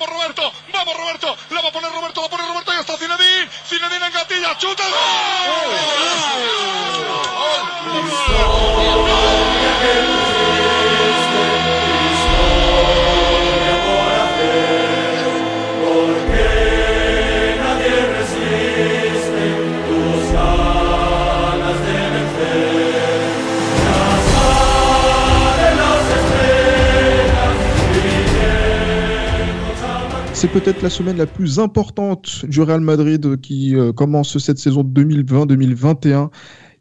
vamos Roberto, C'est peut-être la semaine la plus importante du Real Madrid qui euh, commence cette saison 2020-2021.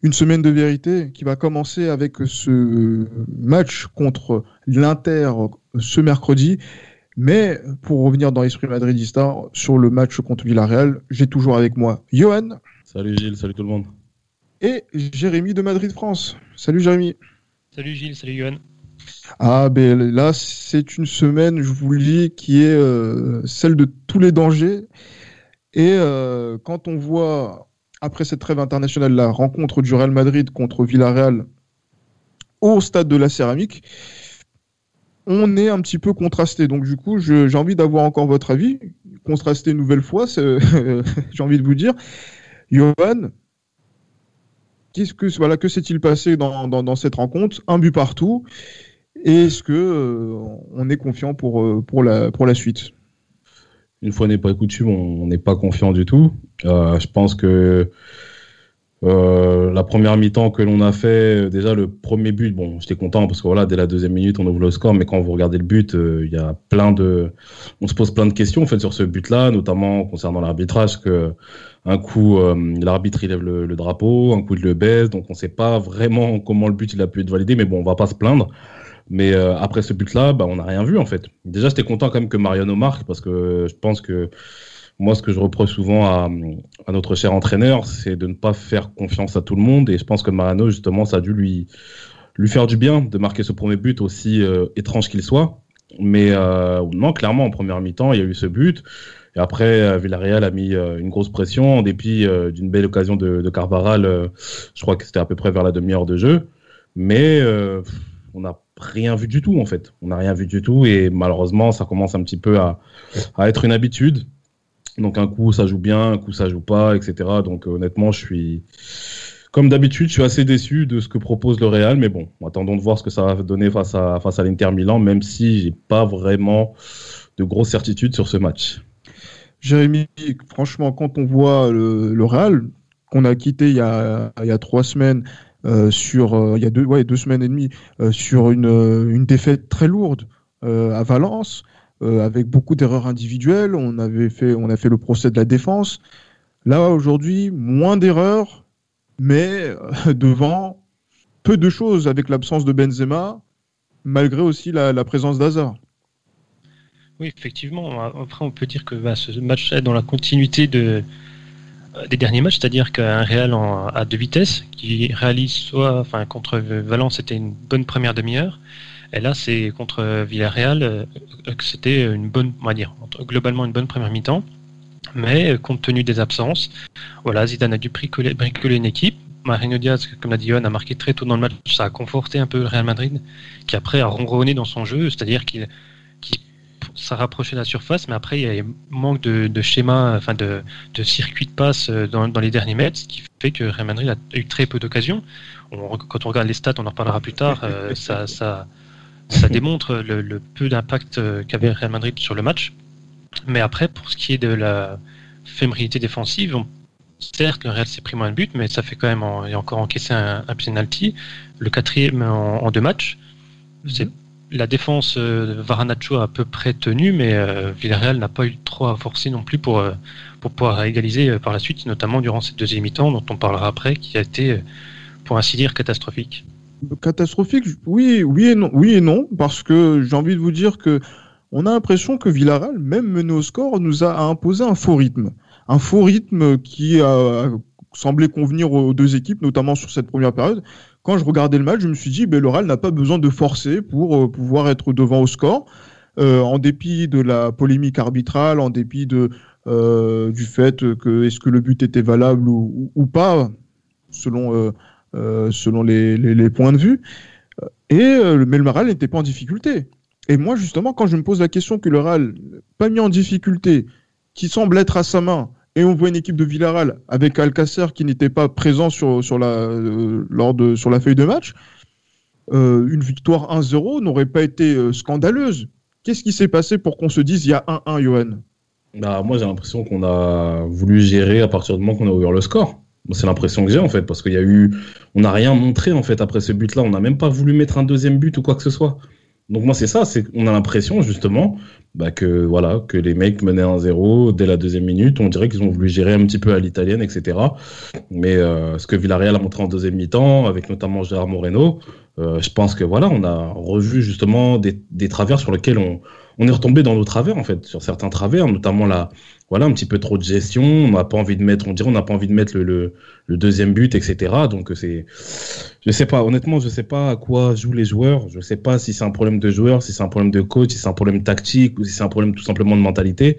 Une semaine de vérité qui va commencer avec ce match contre l'Inter ce mercredi. Mais pour revenir dans l'esprit madridista sur le match contre Villarreal, j'ai toujours avec moi Johan. Salut Gilles, salut tout le monde. Et Jérémy de Madrid France. Salut Jérémy. Salut Gilles, salut Johan. Ah, ben là, c'est une semaine, je vous le dis, qui est euh, celle de tous les dangers. Et euh, quand on voit, après cette trêve internationale, la rencontre du Real Madrid contre Villarreal au stade de la Céramique, on est un petit peu contrasté. Donc, du coup, j'ai envie d'avoir encore votre avis. Contrasté une nouvelle fois, j'ai envie de vous dire. Johan, qu'est-ce que, voilà, que s'est-il passé dans, cette rencontre? Un but partout. Est-ce que euh, on est confiant pour, euh, pour, la, pour la suite? Une fois n'est pas coutume, on n'est pas confiant du tout. Euh, je pense que la première mi-temps que l'on a fait, déjà le premier but, bon, j'étais content parce que voilà, dès la deuxième minute, on ouvre le score, mais quand vous regardez le but, il y a plein de, on se pose plein de questions en fait sur ce but-là, notamment concernant l'arbitrage, que un coup l'arbitre il lève le, le, drapeau, un coup il le baisse, donc on ne sait pas vraiment comment le but il a pu être validé, mais bon, on va pas se plaindre. Mais euh, après ce but-là, bah, on n'a rien vu en fait. Déjà, j'étais content quand même que Mariano marque parce que je pense que moi, ce que je reproche souvent à, à notre cher entraîneur, c'est de ne pas faire confiance à tout le monde. Et je pense que Mariano, justement, ça a dû lui, lui faire du bien de marquer ce premier but aussi euh, étrange qu'il soit. Mais euh, non, clairement, en première mi-temps, il y a eu ce but. Et après, Villarreal a mis une grosse pression en dépit d'une belle occasion de, de Carvaral. je crois que c'était à peu près vers la demi-heure de jeu. Mais on n'a rien vu du tout en fait. On n'a rien vu du tout et malheureusement ça commence un petit peu à, être une habitude. Donc un coup ça joue bien, un coup ça joue pas, etc. Donc honnêtement je suis comme d'habitude je suis assez déçu de ce que propose le Real, mais bon attendons de voir ce que ça va donner face à face à l'Inter Milan, même si j'ai pas vraiment de grosses certitudes sur ce match. Jérémy, franchement quand on voit le, Real qu'on a quitté il y a, il y a trois semaines sur euh, il y a deux, ouais, deux semaines et demie euh, sur une, une, défaite très lourde à Valence avec beaucoup d'erreurs individuelles. On avait fait on a fait le procès de la défense. Là aujourd'hui moins d'erreurs, mais devant peu de choses avec l'absence de Benzema, malgré aussi la, la présence d'Hazard. Oui, effectivement. Après, on peut dire que bah, ce match est dans la continuité de, des derniers matchs, c'est-à-dire qu'un Real en, à deux vitesses, qui réalise soit, enfin, contre Valence, c'était une bonne première demi-heure, et là, c'est contre Villarreal, euh, que c'était une bonne, on va dire, globalement une bonne première mi-temps, mais euh, compte tenu des absences, voilà, Zidane a dû bricoler, bricoler une équipe. Marino Diaz, comme l'a dit Johan, a marqué très tôt dans le match, ça a conforté un peu le Real Madrid, qui après a ronronné dans son jeu, c'est-à-dire qu'il ça rapprochait de la surface, mais après, il y a manque de, schéma, enfin de, circuit de passe euh, dans, les derniers mètres, ce qui fait que Real Madrid a eu très peu d'occasions. quand on regarde les stats, on en reparlera plus tard, euh, ça, ça, ça, démontre le, peu d'impact euh, qu'avait Real Madrid sur le match. Mais après, pour ce qui est de la fébrilité défensive, certes, le Real s'est pris moins de buts, mais ça fait quand même encore encaissé un, un penalty, le quatrième en, deux matchs. C'est la défense euh, de Varanacho a à peu près tenu, mais euh, Villarreal n'a pas eu trop à forcer non plus pour, euh, pour pouvoir égaliser par la suite, notamment durant cette deuxième mi-temps dont on parlera après, qui a été, pour ainsi dire, catastrophique. Catastrophique, oui, oui et non, oui et non, parce que j'ai envie de vous dire que on a l'impression que Villarreal, même mené au score, nous a imposé un faux rythme, un faux rythme qui a semblé convenir aux deux équipes, notamment sur cette première période quand je regardais le match, je me suis dit, ben, le n'a pas besoin de forcer pour euh, pouvoir être devant au score. Euh, en dépit de la polémique arbitrale, en dépit de, euh, du fait que est-ce que le but était valable ou, pas, selon, selon les, points de vue. Et mais le Moral n'était pas en difficulté. Et moi, justement, quand je me pose la question que le Real, pas mis en difficulté, qui semble être à sa main, et on voit une équipe de Villarreal avec Alcacer qui n'était pas présent sur, sur, la, euh, sur la feuille de match, euh, une victoire 1-0 n'aurait pas été euh, scandaleuse. Qu'est-ce qui s'est passé pour qu'on se dise il y a 1-1, Johan? Bah, Moi, j'ai l'impression qu'on a voulu gérer à partir du moment qu'on a ouvert le score. C'est l'impression que j'ai en fait, parce qu'il y a eu, on n'a rien montré en fait après ce but-là. On n'a même pas voulu mettre un deuxième but ou quoi que ce soit. Donc moi c'est ça, c'est on a l'impression justement bah, que voilà que les mecs menaient 1-0 dès la deuxième minute. On dirait qu'ils ont voulu gérer un petit peu à l'italienne, etc. Mais euh, ce que Villarreal a montré en deuxième mi-temps, avec notamment Gérard Moreno, euh, je pense que voilà, on a revu justement des, des travers sur lesquels on, on est retombé dans nos travers en fait, sur certains travers, notamment la voilà, un petit peu trop de gestion. On n'a pas envie de mettre, on dirait, on n'a pas envie de mettre le, le, deuxième but, etc. Donc c'est, je sais pas, honnêtement, je sais pas à quoi jouent les joueurs. Je sais pas si c'est un problème de joueur, si c'est un problème de coach, si c'est un problème tactique ou si c'est un problème tout simplement de mentalité.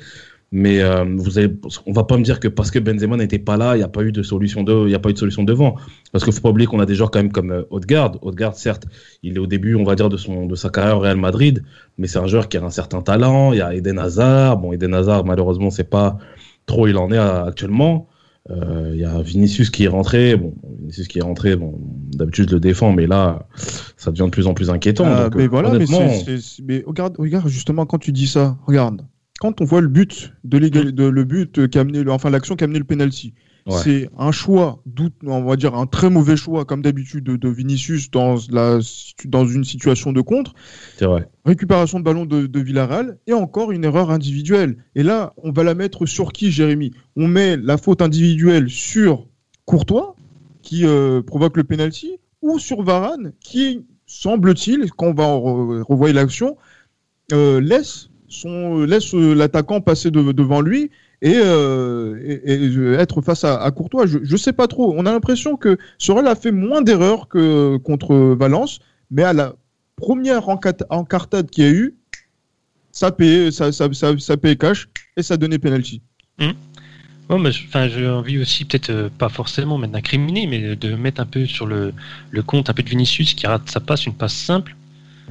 Mais euh, vous avez, on va pas me dire que parce que Benzema n'était pas là, il n'y a pas eu de solution de, il y a pas eu de solution devant. Parce qu'il faut pas oublier qu'on a des joueurs quand même comme euh, Odegaard. Odegaard, certes, il est au début, on va dire, de son, de sa carrière au Real Madrid, mais c'est un joueur qui a un certain talent. Il y a Eden Hazard. Bon, Eden Hazard, malheureusement, c'est pas trop il en est actuellement. Euh, il y a Vinicius qui est rentré. Bon, Vinicius qui est rentré. Bon, d'habitude je le défends, mais là, ça devient de plus en plus inquiétant. Ah, mais voilà, mais, mais regarde, regarde justement quand tu dis ça, regarde quand on voit le but de, de le but qui a amené, enfin l'action qui a amené le penalty, c'est un choix, on va dire un très mauvais choix comme d'habitude de, Vinicius dans la dans une situation de contre. C'est vrai. Récupération de ballon de, de, Villarreal et encore une erreur individuelle. Et là, on va la mettre sur qui, Jérémy? On met la faute individuelle sur Courtois qui euh, provoque le penalty ou sur Varane qui semble-t-il, quand on va revoir l'action, euh, laisse son, laisse euh, l'attaquant passer devant lui et, euh, être face à, Courtois. Je ne sais pas trop. On a l'impression que Sorel a fait moins d'erreurs que contre Valence, mais à la première encartade qu'il y a eu, ça paye, ça, ça, cash et ça donnait penalty. Mmh. enfin, j'ai envie aussi, peut-être euh, pas forcément mettre d'incriminer, mais de mettre un peu sur le, le compte un peu de Vinicius qui rate sa passe, une passe simple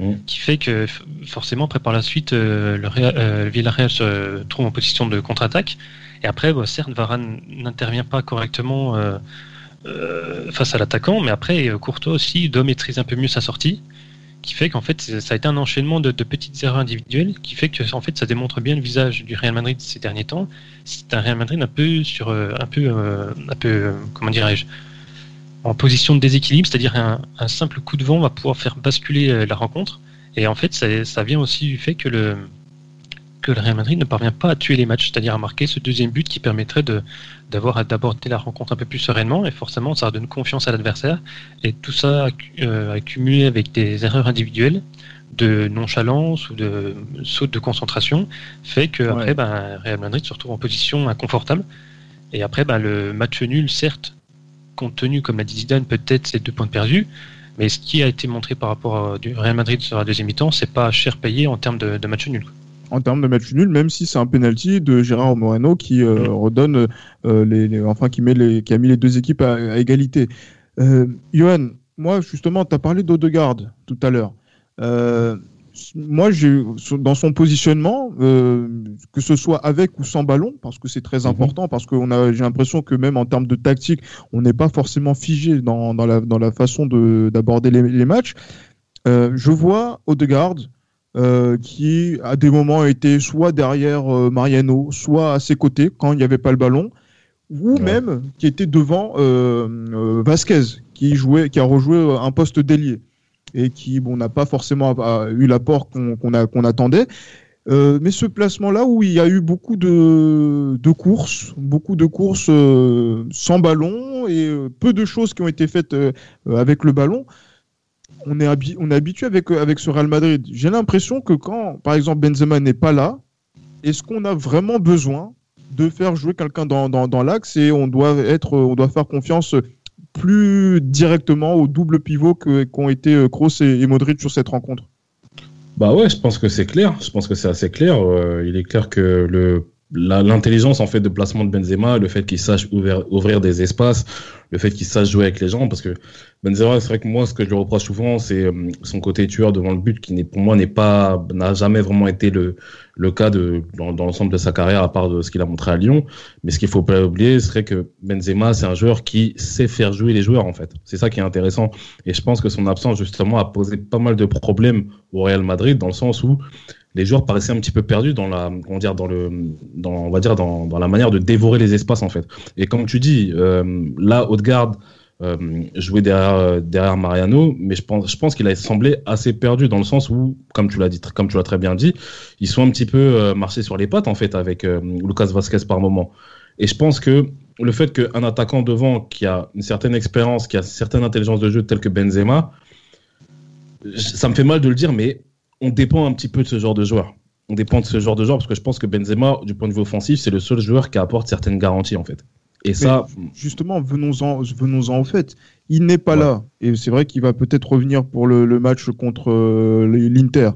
Mm. qui fait que forcément après par la suite euh, le, euh, Villarreal se trouve en position de contre-attaque et après bah, certes Varane n'intervient pas correctement euh, face à l'attaquant mais après Courtois aussi doit maîtriser un peu mieux sa sortie qui fait qu'en fait ça a été un enchaînement de, petites erreurs individuelles qui fait que en fait ça démontre bien le visage du Real Madrid ces derniers temps c'est un Real Madrid un peu sur un peu un peu comment dirais-je en position de déséquilibre, c'est-à-dire un, un, simple coup de vent va pouvoir faire basculer euh, la rencontre. Et en fait, ça, ça, vient aussi du fait que le, que le Real Madrid ne parvient pas à tuer les matchs, c'est-à-dire à marquer ce deuxième but qui permettrait d'avoir d'aborder la rencontre un peu plus sereinement. Et forcément, ça donne confiance à l'adversaire. Et tout ça euh, accumulé avec des erreurs individuelles, de nonchalance ou de saute de concentration, fait que après, ben, Real Madrid se retrouve en position inconfortable. Et après, ben, le match nul, certes, compte tenu, comme l'a dit Zidane, peut-être ces deux points de perdus. Mais ce qui a été montré par rapport à du Real Madrid sur la deuxième mi-temps, c'est pas cher payé en termes de, match nul. En termes de match nul, même si c'est un penalty de Gérard Moreno qui euh, mm. redonne, euh, les, enfin qui met les, qui a mis les deux équipes à, égalité. Euh, Johan, moi justement, tu as parlé d'Odegaard tout à l'heure. Moi, dans son positionnement, euh, que ce soit avec ou sans ballon, parce que c'est très mhm. important, parce que j'ai l'impression que même en termes de tactique, on n'est pas forcément figé dans, la, dans la façon d'aborder les, matchs. Euh, je vois Odegaard euh, qui, à des moments, était soit derrière Mariano, soit à ses côtés quand il n'y avait pas le ballon, ou même qui était devant Vasquez, qui, jouait, qui a rejoué un poste d'ailier et qui bon n'a pas forcément eu l'apport qu'on attendait. Euh, mais ce placement-là où il y a eu beaucoup de, courses, beaucoup de courses euh, sans ballon et euh, peu de choses qui ont été faites avec le ballon, on est, habitué avec, avec ce Real Madrid. J'ai l'impression que quand, par exemple, Benzema n'est pas là, est-ce qu'on a vraiment besoin de faire jouer quelqu'un dans, dans l'axe et on doit, être, on doit faire confiance plus directement au double pivot qu'ont été euh, Kroos et, Modric sur cette rencontre? Bah ouais, je pense que c'est clair. Je pense que c'est assez clair. Euh, il est clair que le l'intelligence en fait de placement de Benzema, le fait qu'il sache ouvrir, ouvrir des espaces, le fait qu'il sache jouer avec les gens, parce que Benzema, c'est vrai que moi, ce que je lui reproche souvent, c'est euh, son côté tueur devant le but, qui pour moi n'est pas, n'a jamais vraiment été le, le cas de, dans, dans l'ensemble de sa carrière, à part de ce qu'il a montré à Lyon. Mais ce qu'il faut pas oublier, serait que Benzema, c'est un joueur qui sait faire jouer les joueurs, en fait. C'est ça qui est intéressant. Et je pense que son absence, justement, a posé pas mal de problèmes au Real Madrid, dans le sens où les joueurs paraissaient un petit peu perdus dans la, comment dire, dans le, dans, on va dire dans, dans la manière de dévorer les espaces en fait. Et comme tu dis, euh, là, Haute-Garde euh, jouait derrière, derrière Mariano, mais je pense, je pense qu'il a semblé assez perdu dans le sens où, comme tu l'as dit, comme tu l'as très bien dit, ils sont un petit peu euh, marchés sur les pattes en fait avec euh, Lucas Vasquez par moment. Et je pense que le fait qu'un attaquant devant qui a une certaine expérience, qui a une certaine intelligence de jeu, tel que Benzema, ça me fait mal de le dire, mais on dépend un petit peu de ce genre de joueur. On dépend de ce genre de joueur parce que je pense que Benzema, du point de vue offensif, c'est le seul joueur qui apporte certaines garanties en fait. Et ça, justement, venons-en, venons-en au fait. Il n'est pas là, et c'est vrai qu'il va peut-être revenir pour le, match contre euh, l'Inter.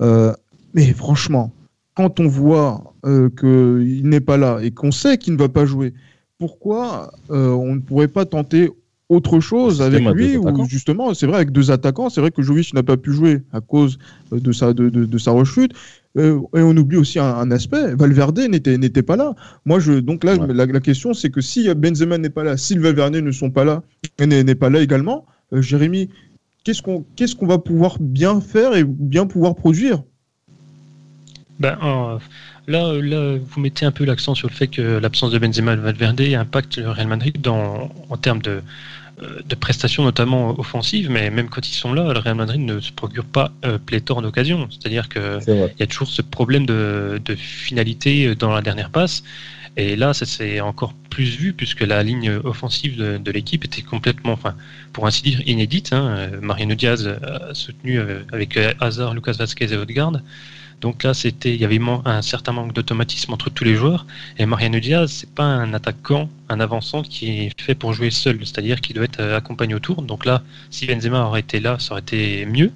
Euh, mais franchement, quand on voit euh, qu'il n'est pas là et qu'on sait qu'il ne va pas jouer, pourquoi on ne pourrait pas tenter autre chose avec lui ou justement c'est vrai avec deux attaquants c'est vrai que Jovic n'a pas pu jouer à cause de sa de, de, sa rechute. Euh, et on oublie aussi un, aspect Valverde n'était n'était pas là. Moi je donc là la, question c'est que si Benzema n'est pas là si Valverde ne sont pas là n'est pas là également euh, Jérémy qu'est-ce qu'on qu'est-ce qu'on va pouvoir bien faire et bien pouvoir produire? Ben, Là, là, vous mettez un peu l'accent sur le fait que l'absence de Benzema et Valverde impacte le Real Madrid dans, en termes de, euh, de prestations, notamment offensives, mais même quand ils sont là, le Real Madrid ne se procure pas euh, pléthore d'occasions. C'est-à-dire qu'il y a toujours ce problème de, de, finalité dans la dernière passe. Et là, ça s'est encore plus vu puisque la ligne offensive de, l'équipe était complètement, enfin, pour ainsi dire, inédite. Hein. Mariano Diaz a soutenu euh, avec Hazard, Lucas Vasquez et Odegaard. Donc là, c'était, il y avait un certain manque d'automatisme entre tous les joueurs. Et Mariano Diaz, c'est pas un attaquant, un avançant qui est fait pour jouer seul, c'est-à-dire qu'il doit être euh, accompagné autour. Donc là, si Benzema aurait été là, ça aurait été mieux,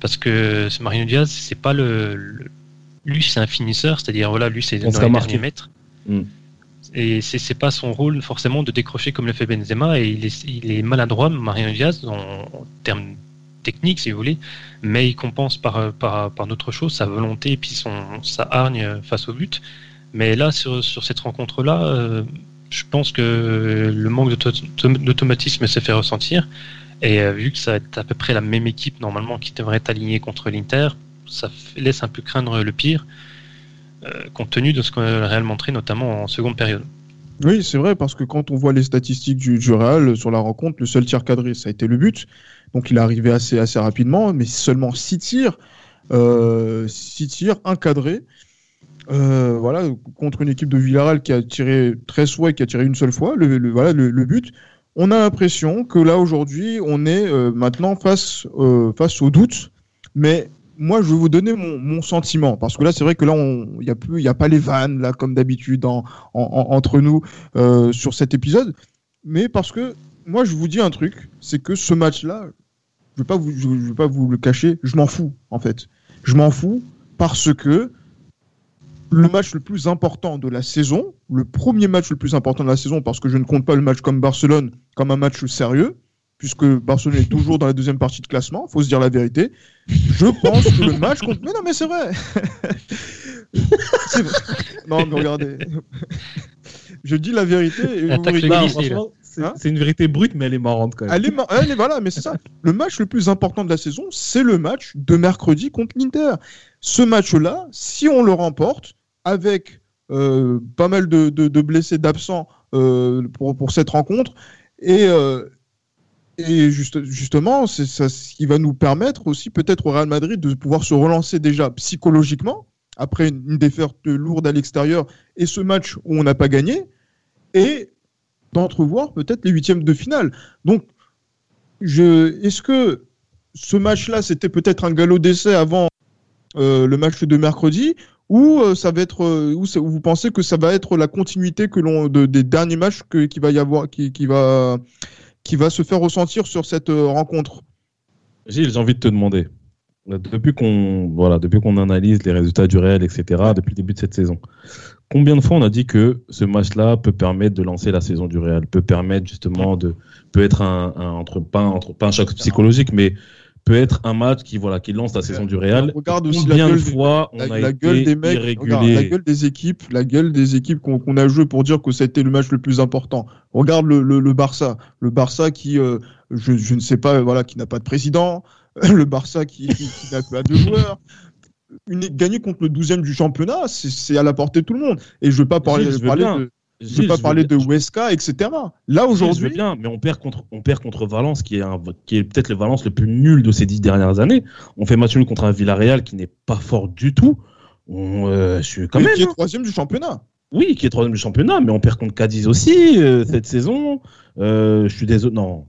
parce que Mariano Diaz, c'est pas le, lui, c'est un finisseur, c'est-à-dire voilà, lui, c'est dans les derniers mètres. Mm. Et c'est, c'est pas son rôle forcément de décrocher comme le fait Benzema, et il est, il est maladroit, Mariano Diaz, en, en termes technique, si vous voulez, mais il compense par, par, par chose, sa volonté et puis son, sa hargne face au but. Mais là, sur, sur cette rencontre-là, euh, je pense que le manque d'automatisme s'est fait ressentir. Et euh, vu que ça est à peu près la même équipe normalement qui devrait être alignée contre l'Inter, ça laisse un peu craindre le pire, euh, compte tenu de ce qu'on a réellement montré, notamment en seconde période. Oui, c'est vrai, parce que quand on voit les statistiques du, du Real sur la rencontre, le seul tir cadré, ça a été le but. Donc il est arrivé assez, assez rapidement, mais seulement 6 tirs, euh, six tirs encadrés. Euh, voilà, contre une équipe de Villarreal qui a tiré 13 fois et qui a tiré une seule fois, le, voilà, le, but. On a l'impression que là aujourd'hui, on est euh, maintenant face, euh, face au doute, mais moi, je vais vous donner mon, mon sentiment parce que là, c'est vrai que là, il n'y a il a pas les vannes là comme d'habitude en, entre nous euh, sur cet épisode, mais parce que moi, je vous dis un truc, c'est que ce match-là, je ne vais, vous, je, vais pas vous le cacher, je m'en fous, en fait. Je m'en fous parce que le match le plus important de la saison, le premier match le plus important de la saison, parce que je ne compte pas le match comme Barcelone comme un match sérieux, puisque Barcelone est toujours dans la deuxième partie de classement, faut se dire la vérité. Je pense que le match contre. Mais non, mais c'est vrai. Non, mais regardez. je dis la vérité. Et vous Hein c'est une vérité brute, mais elle est marrante quand même. Elle est, elle est voilà, mais c'est ça. Le match le plus important de la saison, c'est le match de mercredi contre l'Inter. Ce match-là, si on le remporte, avec euh, pas mal de, de, blessés, d'absents euh, pour, pour, cette rencontre, et, euh, et juste, justement, c'est ça ce qui va nous permettre aussi peut-être au Real Madrid de pouvoir se relancer déjà psychologiquement après une, une défaite lourde à l'extérieur et ce match où on n'a pas gagné. Et d'entrevoir peut-être les huitièmes de finale. Donc, est-ce que ce match-là, c'était peut-être un galop d'essai avant euh, le match de mercredi, ou euh, ça va être, euh, ou vous pensez que ça va être la continuité des derniers matchs qui va se faire ressentir sur cette rencontre? Gilles, j'ai envie de te demander. Depuis qu'on depuis qu'on analyse les résultats du réel, etc., depuis le début de cette saison, combien de fois on a dit que ce match-là peut permettre de lancer la saison du Real, peut permettre justement de, peut être un, un entre, pas, entre, pas un choc psychologique, mais peut être un match qui voilà qui lance la saison du Real. Regarde aussi Combien la de gueule, des- fois on la, a la été gueule des mecs, regarde, la gueule des équipes, la gueule des équipes qu'on a joué pour dire que c'était le match le plus important. Regarde le, le, le Barça, le Barça qui, euh, je, je ne sais pas, voilà, qui n'a pas de président, le Barça qui, qui, qui n'a pas de joueurs. Une, gagner contre le 12e du championnat, c'est à la portée de tout le monde. Et je ne veux pas parler, Gilles, je veux parler bien. de, je veux Gilles, pas je parler de Huesca, etc. Là aujourd'hui, bien, mais on perd contre, on perd contre Valence, qui est, un, qui est peut-être le Valence le plus nul de ces dix dernières années. On fait match nul contre un Villarreal qui n'est pas fort du tout. On, euh, je suis quand mais même. qui est hein. troisième du championnat. Oui, qui est troisième du championnat, mais on perd contre Cadiz aussi euh, cette saison. Euh, je suis désolé. Non,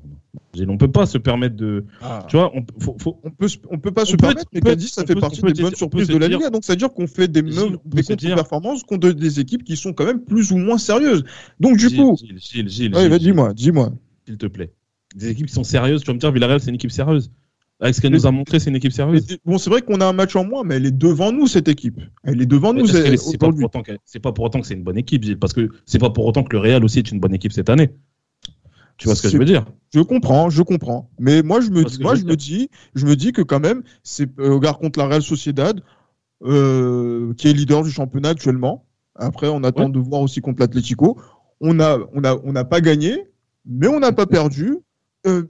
on peut pas se permettre de. Tu vois, on, faut, faut- On peut, on peut pas On se peut- permettre, mais Cadiz, ça fait peut- partie des bonnes on surprises de la Liga. Donc, ça veut dire qu'on fait des, Gilles, des contre-performances contre des équipes qui sont quand même plus ou moins sérieuses. Donc, du Gilles, coup, Gilles, Gilles, Gilles, ouais, dis-moi, dis-moi. s'il te plaît. Des équipes qui sont sérieuses. Tu vas me dire, Villarreal, c'est une équipe sérieuse. Avec ce qu'elle nous a montré, c'est une équipe sérieuse. Bon, c'est vrai qu'on a un match en moins, mais elle est devant nous, cette équipe. Elle est devant nous pas, c'est pas pour autant que c'est une bonne équipe, Gilles, parce que c'est pas pour autant que le Real aussi est une bonne équipe cette année. Tu vois ce que je veux dire? Je comprends, je comprends. Mais moi, je me, dis, que moi, je me dis, je me dis que quand même, c'est euh, regarde contre la Real Sociedad, euh, qui est leader du championnat actuellement. Après, on attend Ouais. de voir aussi contre l'Atlético. On a, on a, on n'a pas gagné, mais on n'a pas perdu. Euh,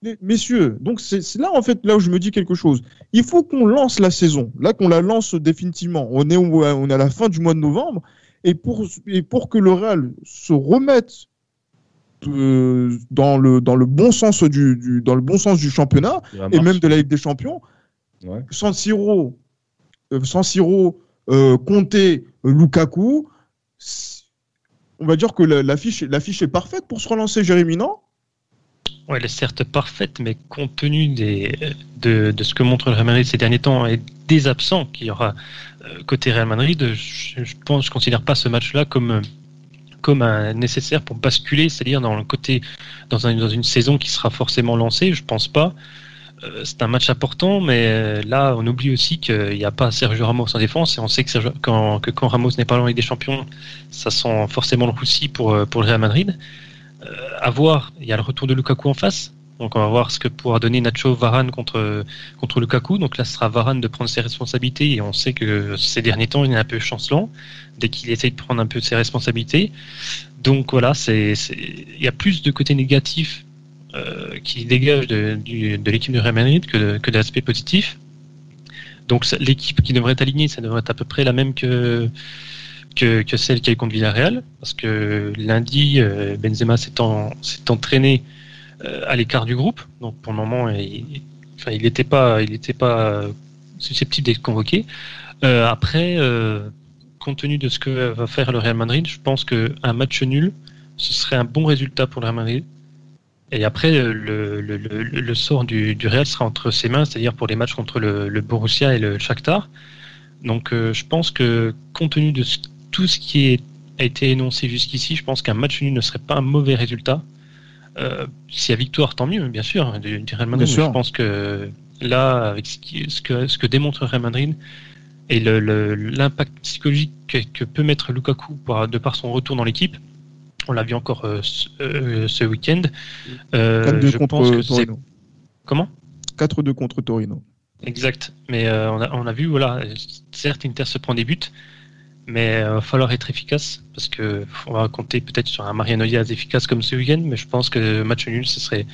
les- messieurs, donc c'est là en fait là où je me dis quelque chose. Il faut qu'on lance la saison, là qu'on la lance définitivement. On est, au- on est à la fin du mois de novembre, et pour, et pour que le Real se remette euh, dans le dans le bon sens du, du- dans le bon sens du championnat et même de la Ligue des Champions. Ouais. San Siro, euh, San Siro, euh, Conte, euh, Lukaku. On va dire que la- l'affiche l'affiche est parfaite pour se relancer, Jérémy, non? Ouais, elle est certes parfaite, mais compte tenu des, de, de ce que montre le Real Madrid ces derniers temps et des absents qu'il y aura côté Real Madrid, je, je pense, je considère pas ce match-là comme euh, comme un nécessaire pour basculer, c'est-à-dire dans le côté dans, un- dans une saison qui sera forcément lancée. Je pense pas. Euh, c'est un match important, mais euh, là, on oublie aussi qu'il n'y a pas Sergio Ramos en défense, et on sait que, quand, Ramos n'est pas en des Champions, ça sent forcément le roussi pour, euh, pour le Real Madrid. Euh, à voir, il y a le retour de Lukaku en face, donc on va voir ce que pourra donner Nacho Varane contre, contre Lukaku. Donc là, ce sera Varane de prendre ses responsabilités, et on sait que ces derniers temps, il est un peu chancelant, dès qu'il essaye de prendre un peu ses responsabilités. Donc voilà, c'est, il y a plus de côté négatif euh, qui dégage de, l'équipe de Real Madrid que, que d'aspect positif. Donc l'équipe qui devrait être alignée, ça devrait être à peu près la même que, que, celle qui eu contre Villarreal, parce que lundi, euh, Benzema s'est, en- entraîné à l'écart du groupe, donc pour le moment, il n'était pas, pas susceptible d'être convoqué. Euh, après, euh, compte tenu de ce que va faire le Real Madrid, je pense qu'un match nul, ce serait un bon résultat pour le Real Madrid. Et après, euh, le, sort du, Real sera entre ses mains, c'est-à-dire pour les matchs contre le, Borussia et le Shakhtar. Donc euh, je pense que compte tenu de tout ce qui a été énoncé jusqu'ici, je pense qu'un match nul ne serait pas un mauvais résultat. Euh, S'il y a victoire, tant mieux, bien sûr, du, du Real Madrid. Bien mais sûr. Je pense que là, avec ce, qui- ce que, ce que démontre Real Madrid et l'impact psychologique que, que peut mettre Lukaku par- de par son retour dans l'équipe, on l'a vu encore euh, ce, euh, ce week-end. Euh, 4-2 je contre pense que Torino. comment? 4-2 contre Torino. Exact. Mais on, a, on a vu, voilà, certes, Inter se prend des buts, mais il va falloir être efficace parce que on va compter peut-être sur un Mariano Diaz efficace comme ce week-end, mais je pense que match nul, ce serait,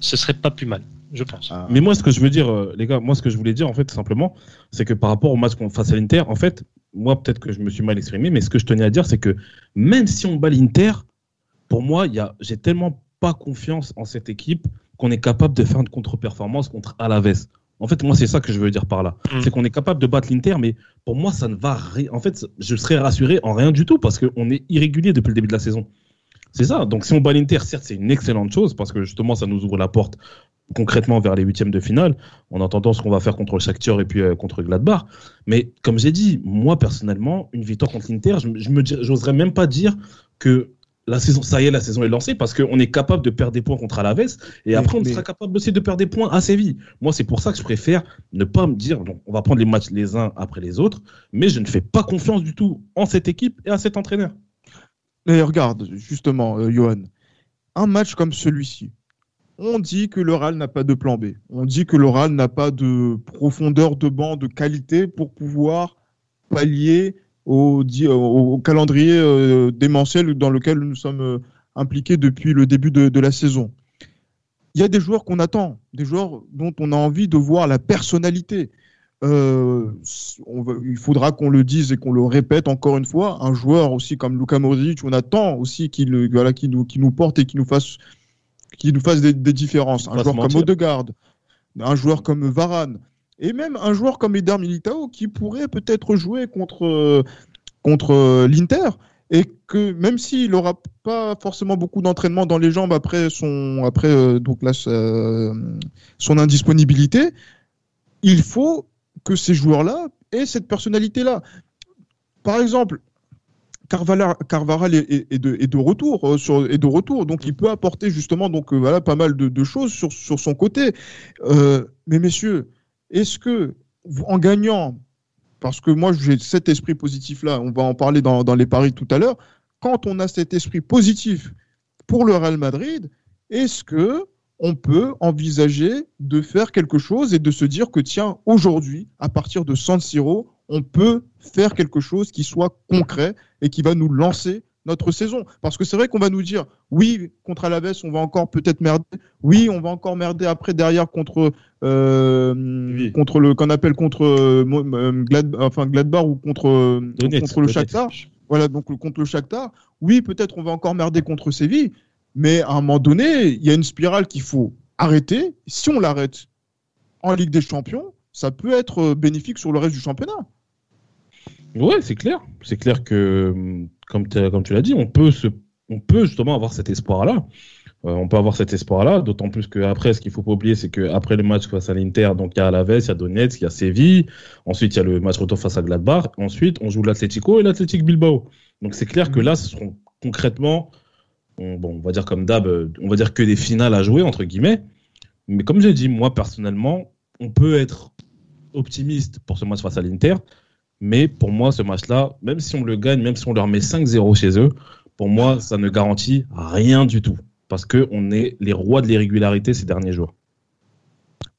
ce serait pas plus mal, je pense. Ah. Mais moi, ce que je veux dire, euh, les gars, moi, ce que je voulais dire, en fait, simplement, c'est que par rapport au match qu'on- face à l'Inter, en fait, moi, peut-être que je me suis mal exprimé, mais ce que je tenais à dire, c'est que même si on bat l'Inter, pour moi, y a, j'ai tellement pas confiance en cette équipe qu'on est capable de faire une contre-performance contre Alaves. En fait, moi, c'est ça que je veux dire par là. Mm. C'est qu'on est capable de battre l'Inter, mais pour moi, ça ne va rien. En fait, je serais rassuré en rien du tout parce qu'on est irrégulier depuis le début de la saison. C'est ça. Donc, si on bat l'Inter, certes, c'est une excellente chose parce que justement, ça nous ouvre la porte concrètement vers les huitièmes de finale, en attendant ce qu'on va faire contre le Shakhtar et puis euh, contre Gladbach. Mais comme j'ai dit, moi personnellement, une victoire contre l'Inter, je, je me j'oserais même pas dire que la saison, ça y est, la saison est lancée parce qu'on est capable de perdre des points contre Alaves et après on sera capable aussi de perdre des points à Séville. Moi, c'est pour ça que je préfère ne pas me dire, donc, on va prendre les matchs les uns après les autres, mais je ne fais pas confiance du tout en cette équipe et à cet entraîneur. Mais regarde, justement, euh, Johan, un match comme celui-ci, on dit que l'oral n'a pas de plan B. On dit que l'oral n'a pas de profondeur de banc de qualité pour pouvoir pallier au, au calendrier euh, démentiel dans lequel nous sommes euh, impliqués depuis le début de, la saison. Il y a des joueurs qu'on attend, des joueurs dont on a envie de voir la personnalité. Euh, il faudra qu'on le dise et qu'on le répète encore une fois. Un joueur aussi comme Luka Modric, on attend aussi qu'il voilà, nous, nous porte et qu'il nous fasse, nous fasse des, différences. Un joueur comme Odegaard, un joueur comme Varane, et même un joueur comme Eder Militao qui pourrait peut-être jouer contre, euh, contre euh, l'Inter et que même s'il n'aura pas forcément beaucoup d'entraînement dans les jambes après son après euh, donc là, son indisponibilité, il faut que ces joueurs-là aient cette personnalité-là. Par exemple, Carvalhal, est, de, est, de, retour est de retour donc il peut apporter justement donc voilà pas mal de, de choses sur, sur son côté. mais messieurs, est-ce que, en gagnant, parce que moi j'ai cet esprit positif-là, on va en parler dans, les paris tout à l'heure, quand on a cet esprit positif pour le Real Madrid, est-ce que on peut envisager de faire quelque chose et de se dire que tiens, aujourd'hui, à partir de San Siro, on peut faire quelque chose qui soit concret et qui va nous lancer notre saison. Parce que c'est vrai qu'on va nous dire, oui, contre Alaves, on va encore peut-être merder. Oui, on va encore merder après derrière contre, euh, contre le qu'on appelle contre euh, Glad, enfin Gladbach ou contre, contre le Shakhtar. Voilà, donc contre le Shakhtar. Oui, peut-être on va encore merder contre Séville. Mais à un moment donné, il y a une spirale qu'il faut arrêter. Si on l'arrête en Ligue des Champions, ça peut être bénéfique sur le reste du championnat. Ouais, c'est clair. C'est clair que, comme, tu l'as dit, on peut, on justement avoir cet espoir-là. Euh, on peut avoir cet espoir-là, d'autant plus qu'après, ce qu'il faut pas oublier, c'est qu'après le match face à l'Inter, donc il y a Alaves, il y a Donetsk, il y a Séville, ensuite il y a le match retour face à Gladbach, ensuite on joue l'Atlético et l'Atlético Bilbao. Donc c'est clair que là, ce seront concrètement, bon, on va dire comme d'hab, on va dire que des finales à jouer, entre guillemets. Mais comme j'ai dit, moi personnellement, on peut être optimiste pour ce match face à l'Inter, mais pour moi, ce match-là, même si on le gagne, même si on leur met 5-0 chez eux, pour moi, ça ne garantit rien du tout. Parce qu'on est les rois de l'irrégularité ces derniers jours.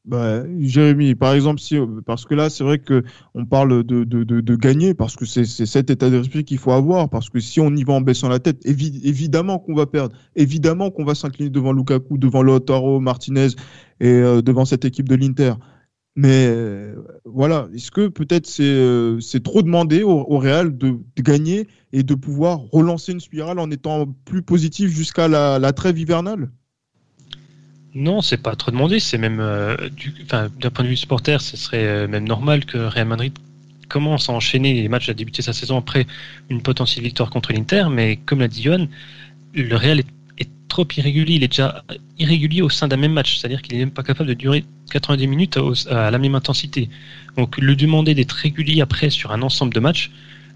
Bah, Jérémy, par exemple, parce que là, c'est vrai que on parle de, gagner, parce que c'est cet état d'esprit qu'il faut avoir, parce que si on y va en baissant la tête, évidemment qu'on va perdre, évidemment qu'on va s'incliner devant Lukaku, devant Lautaro Martinez et euh, devant cette équipe de l'Inter. Mais euh, voilà, est-ce que peut-être c'est euh, trop demandé au, Real de, gagner et de pouvoir relancer une spirale en étant plus positif jusqu'à la, trêve hivernale? Non, c'est pas trop demandé. C'est même, euh, d'un point de vue supporter, ce serait même normal que Real Madrid commence à enchaîner les matchs à débuter sa saison après une potentielle victoire contre l'Inter. Mais comme l'a dit Johan, le Real est trop irrégulier. Il est déjà irrégulier au sein d'un même match, c'est-à-dire qu'il n'est même pas capable de durer 90 minutes à, la même intensité. Donc le demander d'être régulier après sur un ensemble de matchs,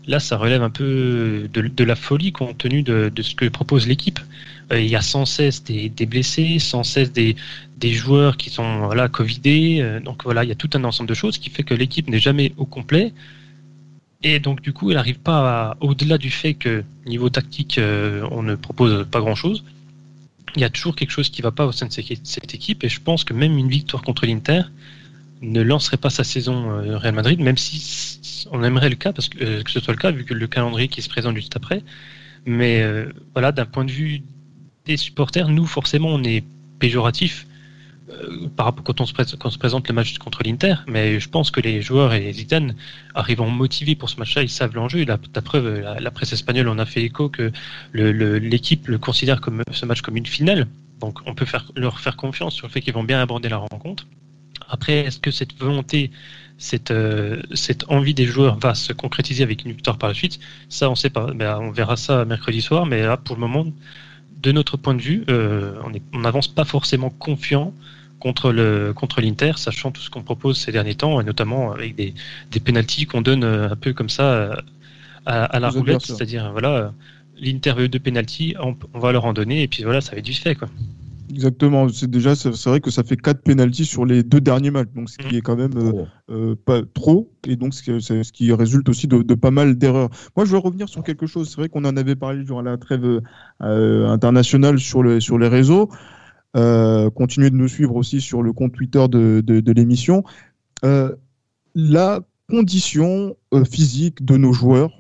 là ça relève un peu de, la folie compte tenu de, ce que propose l'équipe. Euh, il y a sans cesse des, blessés, sans cesse des, joueurs qui sont voilà, covidés. Euh, donc voilà, il y a tout un ensemble de choses qui fait que l'équipe n'est jamais au complet. Et donc du coup, elle n'arrive pas au-delà du fait que niveau tactique, euh, on ne propose pas grand-chose il y a toujours quelque chose qui ne va pas au sein de cette équipe et je pense que même une victoire contre l'Inter ne lancerait pas sa saison euh, Real Madrid, même si on aimerait le cas, parce que, euh, que ce soit le cas, vu que le calendrier qui se présente juste après. Mais voilà, d'un point de vue des supporters, nous, forcément, on est péjoratif par rapport quand on, se présente, quand on se présente le match contre l'Inter, mais je pense que les joueurs et les Zidane arrivent motivés pour ce match-là, ils savent l'enjeu. La, la, presse espagnole en a fait écho que l'équipe le, considère comme ce match comme une finale, donc on peut leur faire confiance sur le fait qu'ils vont bien aborder la rencontre. Après, est-ce que cette volonté, cette, euh, cette envie des joueurs va se concrétiser avec une victoire par la suite? Ça, on sait pas. Ben, on verra ça mercredi soir, mais là, pour le moment, de notre point de vue, euh, on n'avance pas forcément confiant contre le contre l'Inter, sachant tout ce qu'on propose ces derniers temps, et notamment avec des, des pénalties qu'on donne euh, un peu comme ça euh, à, la roulette, c'est-à-dire voilà, l'interview de penalty, on, on, va leur en donner et puis voilà, ça va être du fait quoi. Exactement. C'est déjà, c'est vrai que ça fait 4 pénalties sur les deux derniers matchs, donc ce qui est quand même euh, euh, pas trop, et donc c'est ce qui résulte aussi de, pas mal d'erreurs. Moi, je veux revenir sur quelque chose. C'est vrai qu'on en avait parlé durant la trêve euh, internationale sur, le, sur les réseaux. continuez de nous suivre aussi sur le compte Twitter de, de, l'émission. la condition physique de nos joueurs,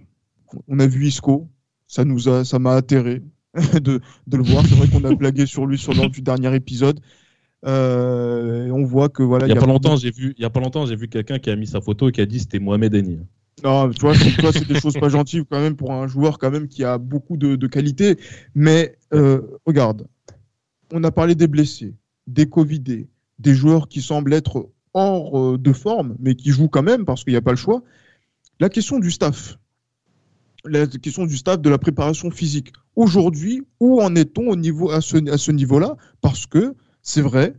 on a vu Isco, ça nous a, ça m'a atterré. de, de, le voir. C'est vrai qu'on a blagué sur lui sur lors du dernier épisode. Euh, on voit que voilà. Il y a, pas longtemps, j'ai vu. Il y a pas longtemps, j'ai vu quelqu'un qui a mis sa photo et qui a dit c'était Mohamed Eni. Non, tu vois, c'est des choses pas gentilles quand même pour un joueur quand même qui a beaucoup de, de qualité. Mais euh, regarde, on a parlé des blessés, des covidés, des joueurs qui semblent être hors euh, de forme, mais qui jouent quand même parce qu'il n'y a pas le choix. La question du staff la question du staff de la préparation physique. Aujourd'hui, où en est-on au niveau, à ce, à ce niveau-là? Parce que c'est vrai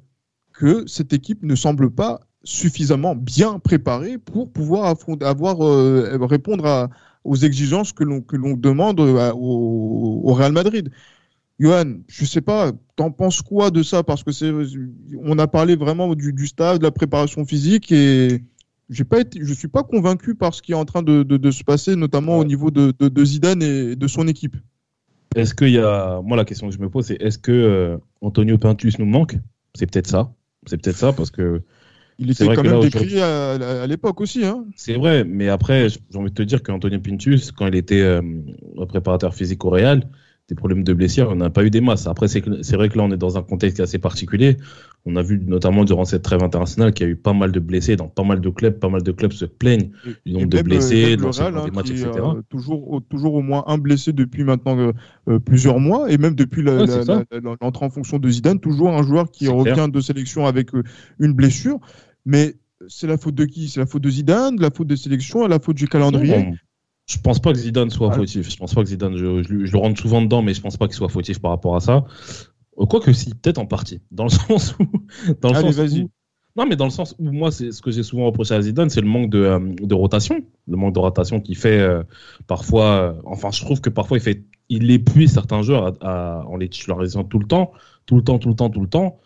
que cette équipe ne semble pas suffisamment bien préparée pour pouvoir avoir, euh, répondre aux exigences que l'on, que l'on demande euh, au, Real Madrid. Johan, je sais pas, t'en penses quoi de ça? Parce que c'est, on a parlé vraiment du, du staff, de la préparation physique et j'ai pas été, je suis pas convaincu par ce qui est en train de, de, se passer, notamment au niveau de, de, Zidane et de son équipe. Est-ce qu'il y a, moi la question que je me pose, c'est est-ce que euh, Antonio Pintus nous manque? C'est peut-être ça. C'est peut-être ça parce que. Il était quand même décrit à, l'époque aussi. Hein. C'est vrai, mais après, j'ai envie de te dire qu'Antonio Pintus, quand il était euh, préparateur physique au Real, des problèmes de blessures, on n'a pas eu des masses. Après, c'est vrai que là, on est dans un contexte assez particulier. On a vu notamment durant cette trêve internationale qu'il y a eu pas mal de blessés dans pas mal de clubs. Pas mal de clubs se plaignent du nombre de blessés, dans des matchs, etc. Euh, toujours, toujours au moins un blessé depuis maintenant euh, euh, plusieurs mois et même depuis l'entrée en fonction de Zidane, toujours un joueur qui revient de sélection avec une blessure. Mais c'est la faute de qui? C'est la faute de Zidane, la faute des sélections, la faute du calendrier. Je pense pas que Zidane soit ah. fautif. Je pense pas que Zidane, je, le rentre souvent dedans, mais je pense pas qu'il soit fautif par rapport à ça. Euh, Quoique si, peut-être en partie. Dans le sens où. Dans le Allez, vas-y. Non, mais dans le sens où moi, c'est ce que j'ai souvent reproché à Zidane, c'est le manque de, euh, de, rotation. Le manque de rotation qui fait euh, parfois. enfin, je trouve que parfois, il, fait, il épuise certains joueurs en les titularisant tout le temps, tout le temps, tout le temps, tout le temps.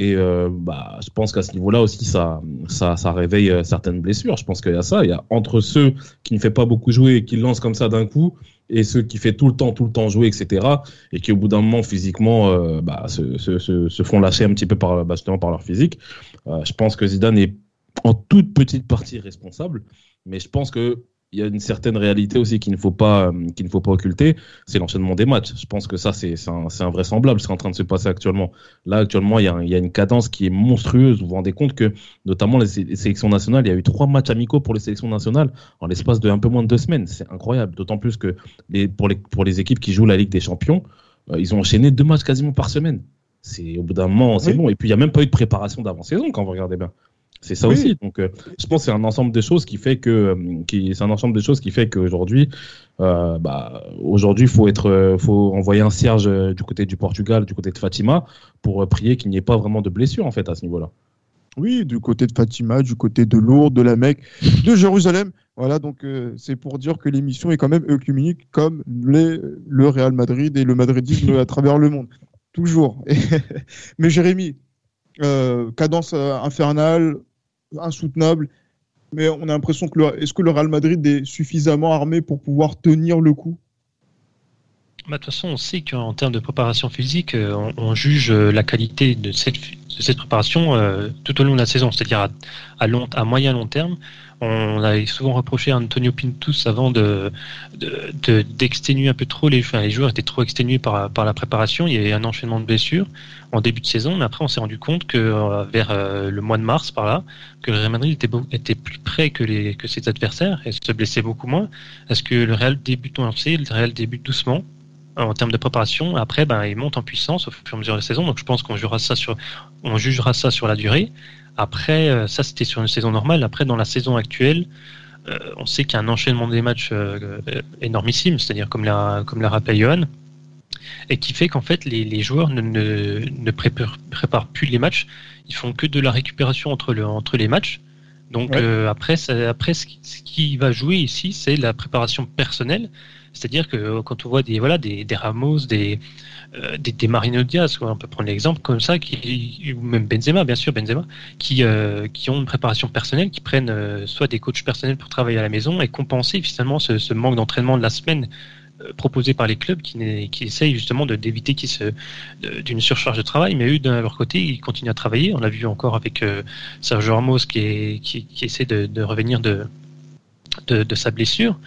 Et euh, bah, je pense qu'à ce niveau-là aussi, ça, ça, ça réveille euh, certaines blessures. Je pense qu'il y a ça. Il y a entre ceux qui ne fait pas beaucoup jouer et qui lancent comme ça d'un coup, et ceux qui fait tout le temps, tout le temps jouer, etc. Et qui au bout d'un moment physiquement euh, bah, se, se, se, font lâcher un petit peu par, bah, justement par leur physique. je pense que Zidane est en toute petite partie responsable, mais je pense que il y a une certaine réalité aussi qu'il ne faut pas euh, qu'il ne faut pas occulter, c'est l'enchaînement des matchs. Je pense que ça c'est c'est invraisemblable ce qui est en train de se passer actuellement. Là actuellement il y a, il y a une cadence qui est monstrueuse. Vous vous rendez compte que notamment les, sélections nationales, il y a eu trois matchs amicaux pour les sélections nationales en l'espace de un peu moins de deux semaines. C'est incroyable. D'autant plus que les, pour les pour les équipes qui jouent la Ligue des Champions, euh, ils ont enchaîné deux matchs quasiment par semaine. C'est au bout d'un moment c'est bon. Et puis il y a même pas eu de préparation d'avant saison quand vous regardez bien. C'est ça aussi. Donc, euh, je pense que c'est un ensemble de choses qui fait que, euh, qui, c'est un ensemble de choses qui fait qu'aujourd'hui, euh, bah, aujourd'hui, faut être, euh, faut envoyer un cierge du côté du Portugal, du côté de Fatima, pour prier qu'il n'y ait pas vraiment de blessures en fait à ce niveau-là. Oui, du côté de Fatima, du côté de Lourdes, de la Mecque, de Jérusalem. Voilà, donc c'est pour dire que l'émission est quand même œcuménique comme les, le Real Madrid et le madridisme à travers le monde. Toujours. Mais Jérémy, cadence infernale, insoutenable. Mais on a l'impression que est-ce que le Real Madrid est suffisamment armé pour pouvoir tenir le coup? De toute façon, on sait qu'en termes de préparation physique, euh, on, juge euh, la qualité de cette, préparation euh, tout au long de la saison, c'est-à-dire à, à, moyen long terme. On avait souvent reproché à Antonio Pintus avant de d'exténuer de, un peu trop les, enfin, les joueurs étaient trop exténués par, la préparation. Il y avait un enchaînement de blessures en début de saison, mais après on s'est rendu compte que vers le mois de mars par là, que le Real Madrid était, plus près que ses adversaires et se blessait beaucoup moins. Est-ce que le Real débute lancé, le Real débute doucement en termes de préparation. Après, ben, il monte en puissance au fur et à mesure de la saison. Donc, je pense qu'on jugera ça sur, on jugera ça sur la durée. Après, euh, ça c'était sur une saison normale. Après, dans la saison actuelle, euh, on sait qu'il y a un enchaînement des matchs euh, énormissime, c'est-à-dire comme l'a comme l'a rappelé Johan, et qui fait qu'en fait les, joueurs ne, ne, préparent, plus les matchs. Ils font que de la récupération entre le entre les matchs. Donc après, après, ce qui va jouer ici, c'est la préparation personnelle C'est-à-dire que quand on voit des, voilà, des, Ramos, des, euh, des, des, Marino Diaz, on peut prendre l'exemple comme ça, qui, ou même Benzema, bien sûr, Benzema, qui, euh, qui ont une préparation personnelle, qui prennent euh, soit des coachs personnels pour travailler à la maison et compenser finalement ce, manque d'entraînement de la semaine proposé par les clubs qui, qui essayent justement d'éviter qu'ils se d'une surcharge de travail, mais eux, de leur côté, ils continuent à travailler. On l'a vu encore avec Sergio Ramos qui, qui, essaie de revenir de, de, de, sa blessure.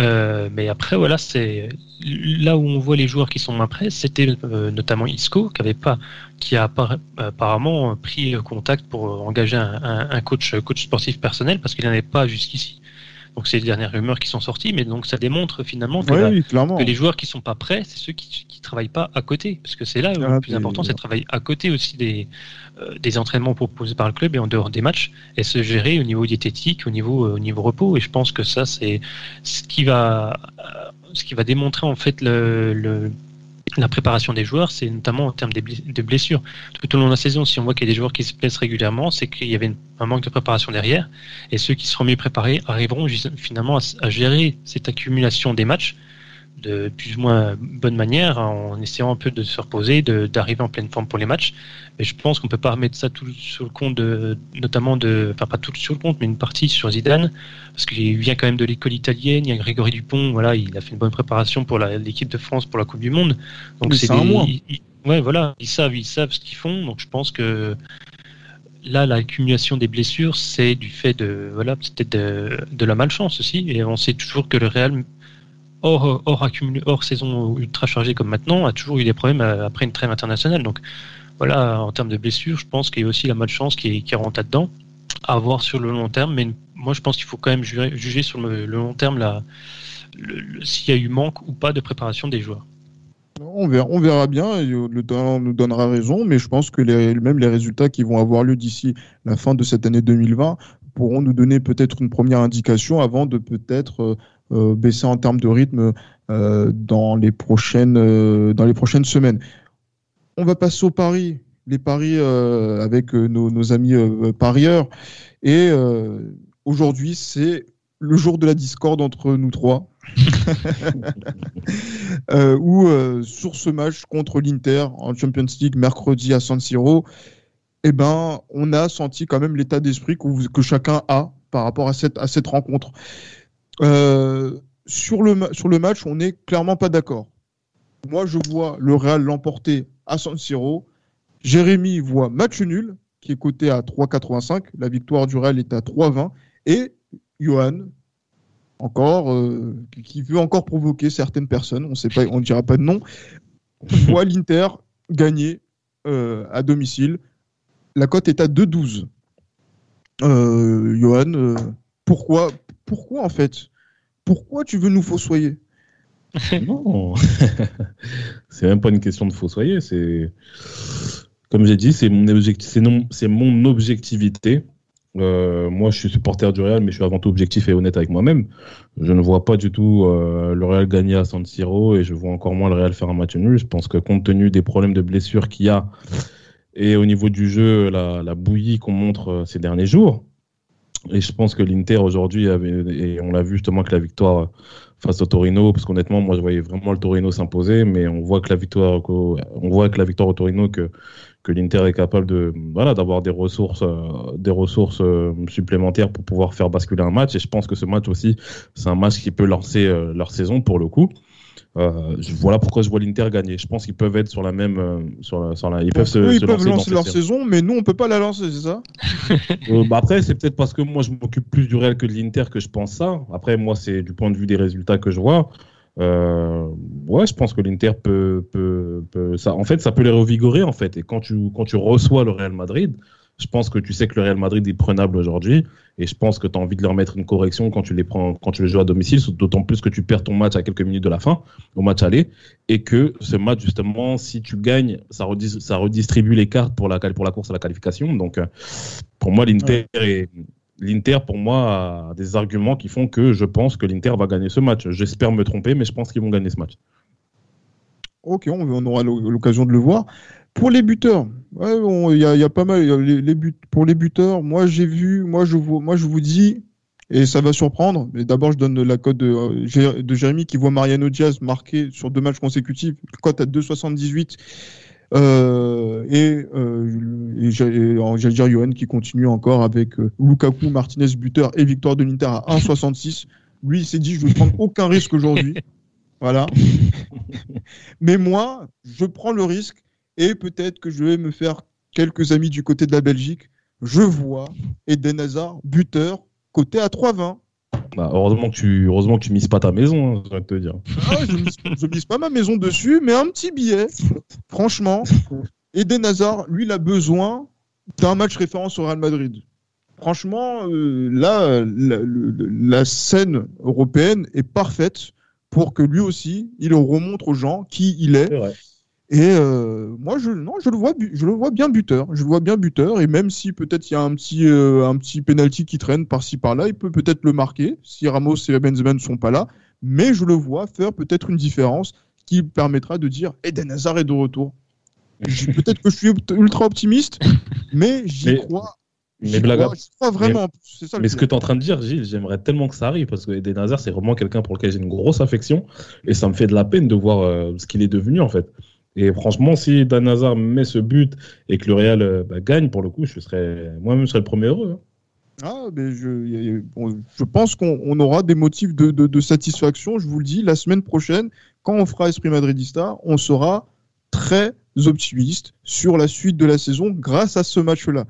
Euh, mais après, voilà, c'est là où on voit les joueurs qui sont moins prêts, c'était euh, notamment Isco qui avait pas, qui a apparemment pris contact pour engager un, un coach, coach sportif personnel parce qu'il n'en avait pas jusqu'ici. Donc c'est les dernières rumeurs qui sont sorties, mais donc ça démontre finalement que, que les joueurs qui sont pas prêts, c'est ceux qui travaillent pas à côté, parce que c'est là le plus important, c'est de travailler à côté aussi des euh, des entraînements proposés par le club et en dehors des matchs, et se gérer au niveau diététique, au niveau euh, au niveau repos. Et je pense que ça c'est ce qui va euh, ce qui va démontrer en fait le, le la préparation des joueurs, c'est notamment en termes de blessures. Tout au long de la saison, si on voit qu'il y a des joueurs qui se blessent régulièrement, c'est qu'il y avait un manque de préparation derrière. Et ceux qui seront mieux préparés arriveront finalement à gérer cette accumulation des matchs de plus ou moins bonne manière en essayant un peu de se reposer, d'arriver en pleine forme pour les matchs. Mais je pense qu'on peut pas remettre ça tout sur le compte de, notamment de, enfin pas tout sur le compte, mais une partie sur Zidane, parce qu'il vient quand même de l'école italienne. Il y a Grégory Dupont, voilà, il a fait une bonne préparation pour l'équipe de France pour la Coupe du Monde. Donc c'est un mois. ouais, voilà, ils savent, ils savent ce qu'ils font. Donc je pense que là, l'accumulation des blessures, c'est du fait de, voilà, peut-être de, de, la malchance aussi. Et on sait toujours que le Real hors, hors, saison ultra chargée comme maintenant, a toujours eu des problèmes euh, après une trêve internationale. Donc voilà, en termes de blessures, je pense qu'il y a aussi la malchance qui, rentre là-dedans, à voir sur le long terme. Mais moi, je pense qu'il faut quand même juger, sur le, long terme s'il y a eu manque ou pas de préparation des joueurs. On verra, on verra bien, le temps nous donnera raison, mais je pense que même les résultats qui vont avoir lieu d'ici la fin de cette année 2020 pourront nous donner peut-être une première indication avant de peut-être euh, euh, baisser en termes de rythme euh, dans, les prochaines, euh, dans semaines. On va passer au paris, les paris avec nos, amis parieurs. Et aujourd'hui, c'est le jour de la discorde entre nous trois. euh, où sur ce match contre l'Inter en Champions League mercredi à San Siro, eh ben, on a senti quand même l'état d'esprit que, chacun a par rapport à cette rencontre. Euh, sur, le, sur le match, on n'est clairement pas d'accord. Moi, je vois le Real l'emporter à San Siro. Jérémy voit match nul, qui est coté à 3,85. La victoire du Real est à 3,20. Et Johan, encore, euh, qui veut encore provoquer certaines personnes, on sait pas, on ne dira pas de nom, voit l'Inter gagner euh, à domicile. La cote est à 2,12. Euh, Johan, pourquoi, pourquoi en fait? Pourquoi tu veux nous fossoyer? Non, c'est même pas une question de fossoyer. C'est comme j'ai dit, c'est mon, objectivité. Euh, moi, je suis supporter du Real, mais je suis avant tout objectif et honnête avec moi-même. Je ne vois pas du tout euh, le Real gagner à San Siro et je vois encore moins le Real faire un match nul. Je pense que compte tenu des problèmes de blessure qu'il y a et au niveau du jeu, la, la bouillie qu'on montre euh, ces derniers jours, et je pense que l'Inter aujourd'hui, et on l'a vu justement que la victoire face au Torino, parce qu'honnêtement, moi je voyais vraiment le Torino s'imposer, mais on voit que la victoire, on voit que la victoire au Torino que l'Inter est capable de voilà d'avoir des ressources euh, des ressources euh, supplémentaires pour pouvoir faire basculer un match. Et je pense que ce match aussi, c'est un match qui peut lancer euh, leur saison pour le coup. Euh, voilà pourquoi je vois l'Inter gagner. Je pense qu'ils peuvent être sur la même. Euh, sur la, sur la, ils peuvent, se, eux, ils peuvent lancer, leur saison, mais nous, on peut pas la lancer, c'est ça? Euh, bah Après, c'est peut-être parce que moi, je m'occupe plus du Real que de l'Inter que je pense ça. Après, moi, c'est du point de vue des résultats que je vois. Euh, ouais, je pense que l'Inter peut, peut, peut, ça. En fait, ça peut les revigorer en fait. Et quand tu quand tu reçois le Real Madrid, je pense que tu sais que le Real Madrid est prenable aujourd'hui et je pense que tu as envie de leur mettre une correction quand tu les prends quand tu les joues à domicile, d'autant plus que tu perds ton match à quelques minutes de la fin au match aller et que ce match justement si tu gagnes, ça, ça redistribue les cartes pour la pour la course à la qualification. Donc euh, pour moi l'Inter L'Inter, pour moi, a des arguments qui font que je pense que l'Inter va gagner ce match. J'espère me tromper, mais je pense qu'ils vont gagner ce match. Ok, on aura l'occasion de le voir. Pour les buteurs, il y, a, pas mal. Les, buts, pour les buteurs, moi j'ai vu, moi je vous, dis Et ça va surprendre. Mais d'abord, je donne la cote de, de Jérémy qui voit Mariano Diaz marquer sur deux matchs consécutifs. Cote à 2,78. Euh, et, euh, et j'allais dire Johan qui continue encore avec euh, Lukaku, Martinez buteur et victoire de l'Inter à 1,66. Lui, il s'est dit, je ne prends aucun risque aujourd'hui. Voilà. Mais moi, je prends le risque et peut-être que je vais me faire quelques amis du côté de la Belgique. Je vois Eden Hazard, buteur, côté à 3,20. Bah, heureusement que tu heureusement que tu mises pas ta maison, hein, je te dire. Ah, je, mise, mise pas ma maison dessus, mais un petit billet. Franchement, Eden Hazard, lui, il a besoin d'un match référence au Real Madrid. Franchement, euh, là, la, scène européenne est parfaite pour que lui aussi, il remontre aux gens qui il est. Et euh, moi, je, non, je le vois, je le vois bien buteur. Je le vois bien buteur. Et même si peut-être il y a un petit, euh, un petit penalty qui traîne par-ci par-là, il peut peut-être le marquer si Ramos et Benzema ne sont pas là. Mais je le vois faire peut-être une différence qui permettra de dire Eden Hazard est de retour. peut-être que je suis ultra optimiste, mais j'y crois. Mais blague crois vraiment. Mais, ce que tu es en train de dire, Gilles, j'aimerais tellement que ça arrive parce que Eden Hazard, c'est vraiment quelqu'un pour lequel j'ai une grosse affection et ça me fait de la peine de voir euh, ce qu'il est devenu en fait. Et franchement, si Dan Hazard met ce but et que le Real euh, bah, gagne, pour le coup, je serais moi-même serais le premier heureux. Hein. Ah, mais je, je pense qu'on aura des motifs de, de, satisfaction. Je vous le dis, la semaine prochaine, quand on fera Esprit Madridista, on sera très optimiste sur la suite de la saison grâce à ce match-là.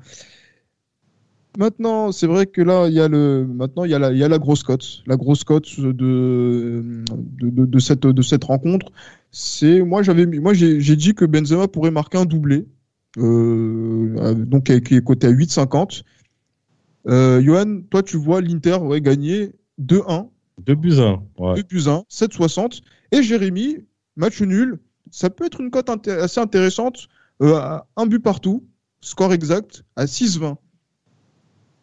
Maintenant, c'est vrai que là, il y a le, maintenant il y a la, il y a la grosse cote, la grosse cote de, de, de, cette, de cette rencontre c'est moi j'avais moi j'ai dit que Benzema pourrait marquer un doublé, euh, donc qui est coté à 8,50. Euh, Johan, toi tu vois l'Inter ouais, gagner 2-1. 2 buts 1. Ouais. 2 buts 1, 7,60. Et Jérémy, match nul, ça peut être une cote assez intéressante. Euh, un but partout, score exact à 6,20.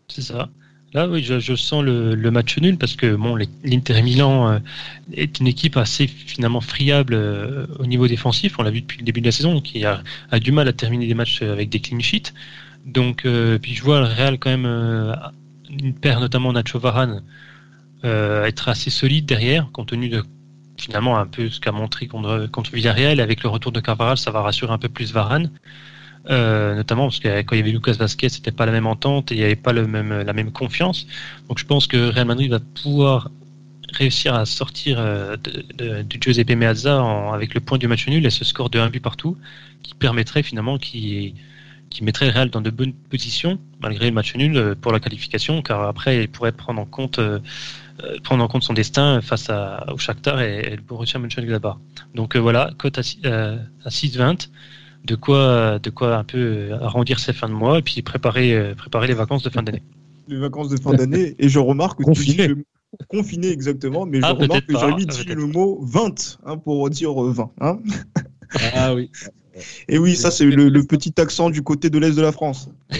C'est ça. Là, oui, je, sens le, match nul parce que bon, l'Inter Milan euh, est une équipe assez finalement friable euh, au niveau défensif. On l'a vu depuis le début de la saison, qui a, du mal à terminer des matchs avec des clean sheets. Donc, euh, puis je vois le Real quand même une paire, notamment Nacho Varane, être assez solide derrière, compte tenu de finalement un peu ce qu'a montré contre, contre Villarreal. Avec le retour de Carvaral, ça va rassurer un peu plus Varane. Euh, notamment parce que quand il y avait Lucas Vasquez, c'était pas la même entente et il n'y avait pas le même, la même confiance. Donc je pense que Real Madrid va pouvoir réussir à sortir euh, de, Giuseppe Meazza avec le point du match nul et ce score de 1 but partout qui permettrait finalement qui qui mettrait le Real dans de bonnes positions malgré le match nul euh, pour la qualification car après il pourrait prendre en compte prendre en compte son destin face à, au Shakhtar et, et le Borussia Mönchengladbach. Donc voilà, cote à, à 6,20 de quoi, de quoi un peu arrondir ses fins de mois et puis préparer, euh, préparer les vacances de fin d'année. Les vacances de fin d'année, et je remarque que confiné. confiné exactement, mais je ah, remarque que j'ai dit le mot 20 hein, pour dire 20. Hein ah oui. Et oui, ça c'est le, petit accent du côté de l'Est de la France.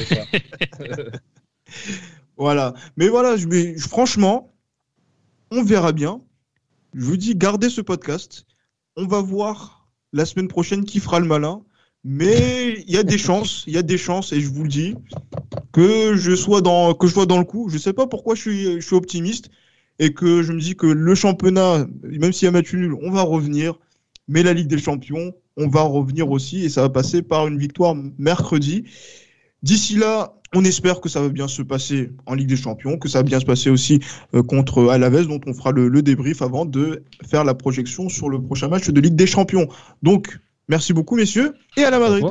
voilà. Mais voilà, je, franchement, on verra bien. Je vous dis, gardez ce podcast. On va voir la semaine prochaine qui fera le malin. Mais il y a des chances, il y a des chances, et je vous le dis, que je sois dans, que je sois dans le coup. Je sais pas pourquoi je suis, je suis optimiste et que je me dis que le championnat, même s'il y a match nul, on va revenir. Mais la Ligue des Champions, on va revenir aussi et ça va passer par une victoire mercredi. D'ici là, on espère que ça va bien se passer en Ligue des Champions, que ça va bien se passer aussi euh, contre Alaves, dont on fera le, le, débrief avant de faire la projection sur le prochain match de Ligue des Champions. Donc, Merci beaucoup, messieurs, et à la Madrid.